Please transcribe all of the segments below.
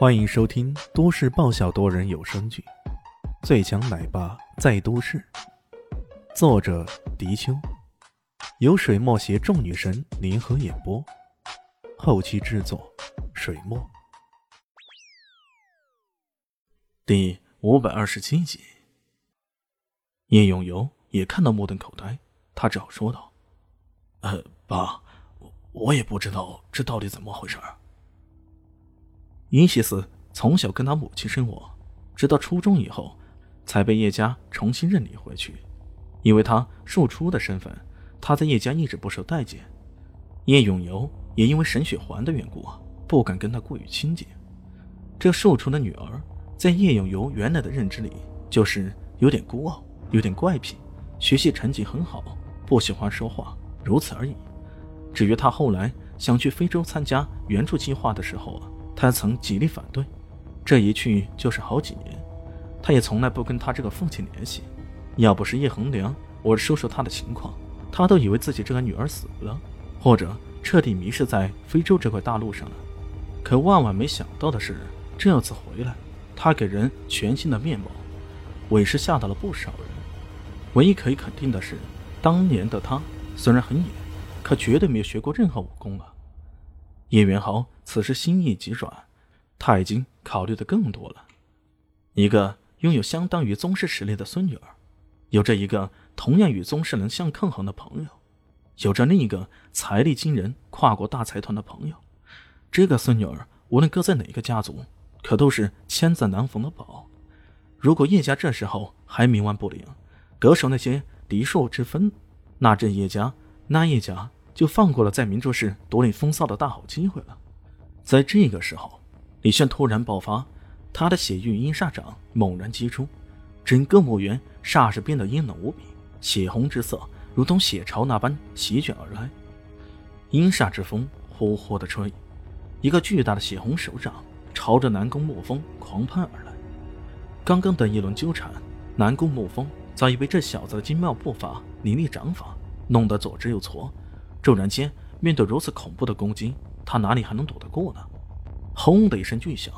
欢迎收听都市爆笑多人有声剧《最强奶爸在都市》，作者：迪秋，由水墨携众女神联合演播，后期制作：水墨。第五百二十七集，叶永游也看到目瞪口呆，他只好说道：“呃，爸，我我也不知道这到底怎么回事。”伊西斯从小跟他母亲生活，直到初中以后，才被叶家重新认领回去。因为他庶出的身份，他在叶家一直不受待见。叶永游也因为沈雪环的缘故，不敢跟他过于亲近。这庶出的女儿，在叶永游原来的认知里，就是有点孤傲，有点怪癖，学习成绩很好，不喜欢说话，如此而已。至于他后来想去非洲参加援助计划的时候啊。他曾极力反对，这一去就是好几年。他也从来不跟他这个父亲联系。要不是叶恒良，我说说他的情况，他都以为自己这个女儿死了，或者彻底迷失在非洲这块大陆上了。可万万没想到的是，这次回来，他给人全新的面貌，委实吓到了不少人。唯一可以肯定的是，当年的他虽然很野，可绝对没有学过任何武功啊。叶元豪此时心意急转，他已经考虑的更多了。一个拥有相当于宗师实力的孙女儿，有着一个同样与宗师能相抗衡的朋友，有着另一个财力惊人、跨国大财团的朋友。这个孙女儿无论搁在哪个家族，可都是千载难逢的宝。如果叶家这时候还冥顽不灵，得手那些嫡庶之分，那这叶家，那叶家。就放过了在明珠市独领风骚的大好机会了。在这个时候，李炫突然爆发，他的血域阴煞掌猛然击出，整个墓园霎时变得阴冷无比，血红之色如同血潮那般席卷而来。阴煞之风呼呼的吹，一个巨大的血红手掌朝着南宫沐风狂喷而来。刚刚的一轮纠缠，南宫沐风早已被这小子的精妙步伐、凌厉掌法弄得左支右绌。骤然间，面对如此恐怖的攻击，他哪里还能躲得过呢？轰的一声巨响，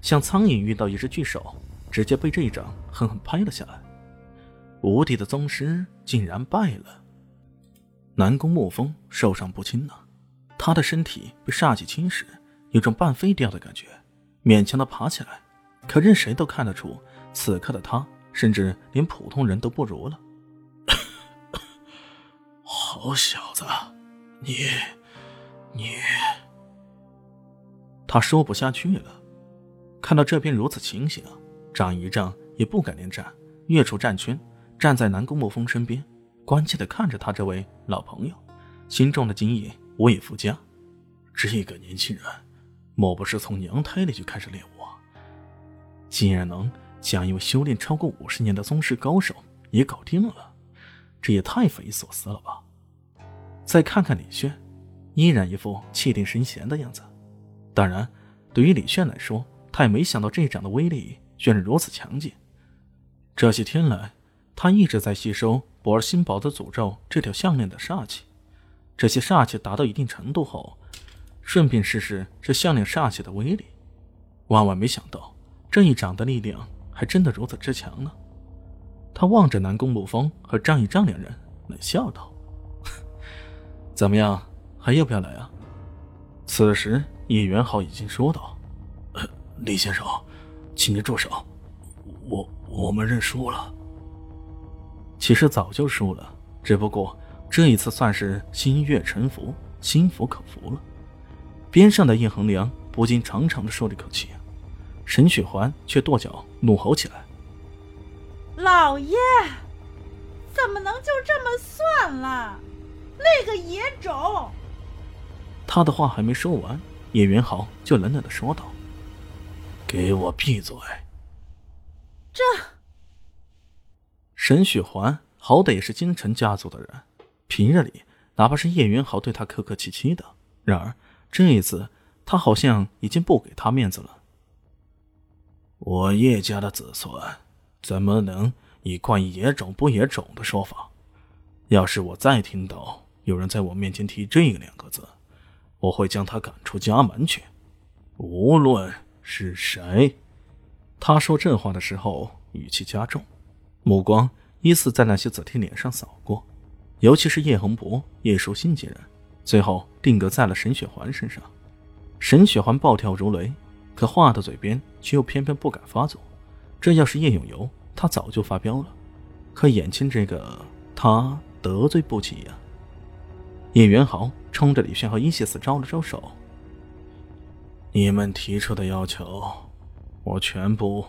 像苍蝇遇到一只巨手，直接被这一掌狠狠拍了下来。无敌的宗师竟然败了！南宫沐风受伤不轻呢，他的身体被煞气侵蚀，有种半飞掉的感觉，勉强的爬起来。可任谁都看得出，此刻的他甚至连普通人都不如了。好小子！你，你，他说不下去了。看到这边如此情形，张一丈也不敢恋战，跃出战圈，站在南宫沐风身边，关切的看着他这位老朋友，心中的惊异无以复加。这个年轻人，莫不是从娘胎里就开始练武？竟然能将一位修炼超过五十年的宗师高手也搞定了，这也太匪夷所思了吧！再看看李轩，依然一副气定神闲的样子。当然，对于李炫来说，他也没想到这一掌的威力居然如此强劲。这些天来，他一直在吸收博尔新宝的诅咒这条项链的煞气。这些煞气达到一定程度后，顺便试试这项链煞气的威力。万万没想到，这一掌的力量还真的如此之强呢。他望着南宫沐风和张一丈两人，冷笑道。怎么样，还要不要来啊？此时叶元浩已经说道：“李先生，请您住手，我我们认输了。其实早就输了，只不过这一次算是心悦诚服，心服口服了。”边上的叶恒良不禁长长的舒了一口气，沈雪环却跺脚怒吼起来：“老爷，怎么能就这么算了？”那个野种！他的话还没说完，叶元豪就冷冷的说道：“给我闭嘴！”这沈雪环好歹也是京城家族的人，平日里哪怕是叶元豪对他客客气气的，然而这一次他好像已经不给他面子了。我叶家的子孙怎么能以冠野种不野种的说法？要是我再听到……有人在我面前提这两个字，我会将他赶出家门去。无论是谁？他说这话的时候语气加重，目光依次在那些子弟脸上扫过，尤其是叶恒博、叶舒心几人，最后定格在了沈雪环身上。沈雪环暴跳如雷，可话到嘴边却又偏偏不敢发作。这要是叶永游，他早就发飙了。可眼前这个，他得罪不起呀。叶元豪冲着李炫和伊西斯招了招手：“你们提出的要求，我全部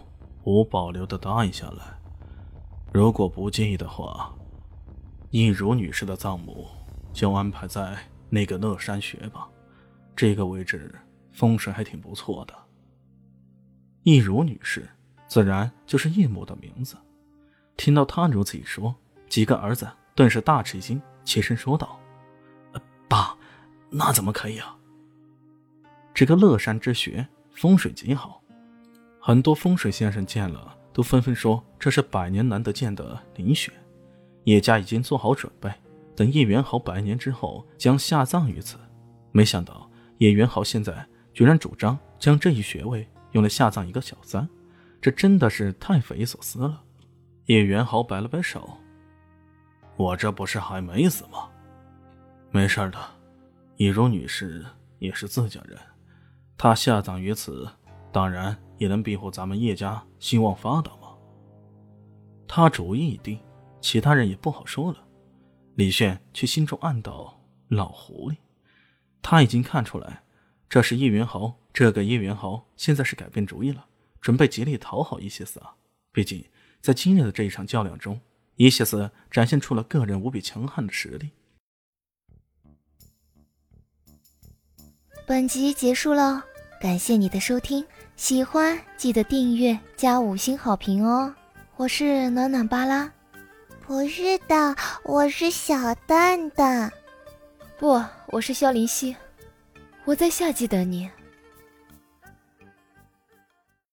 无保留的答应下来。如果不介意的话，易如女士的葬墓就安排在那个乐山穴吧。这个位置风水还挺不错的。”易如女士，自然就是叶母的名字。听到他如此一说，几个儿子顿时大吃一惊，齐声说道：“，那怎么可以啊？这个乐山之穴风水极好，很多风水先生见了都纷纷说这是百年难得见的灵穴。叶家已经做好准备，等叶元豪百年之后将下葬于此。没想到叶元豪现在居然主张将这一穴位用来下葬一个小三，这真的是太匪夷所思了。”叶元豪摆了摆手：“我这不是还没死吗？没事的，以如女士也是自家人，她下葬于此，当然也能庇护咱们叶家兴旺发达嘛。”他主意已定，其他人也不好说了。李炫却心中暗道：“老狐狸，他已经看出来，这是叶元豪。这个叶元豪现在是改变主意了，准备极力讨好伊西斯啊。毕竟……”在今日的这一场较量中，伊西斯展现出了个人无比强悍的实力。本集结束了，感谢你的收听，喜欢记得订阅加五星好评哦！我是暖暖巴拉，不是的，我是小蛋蛋，不，我是萧林希，我在夏季等你。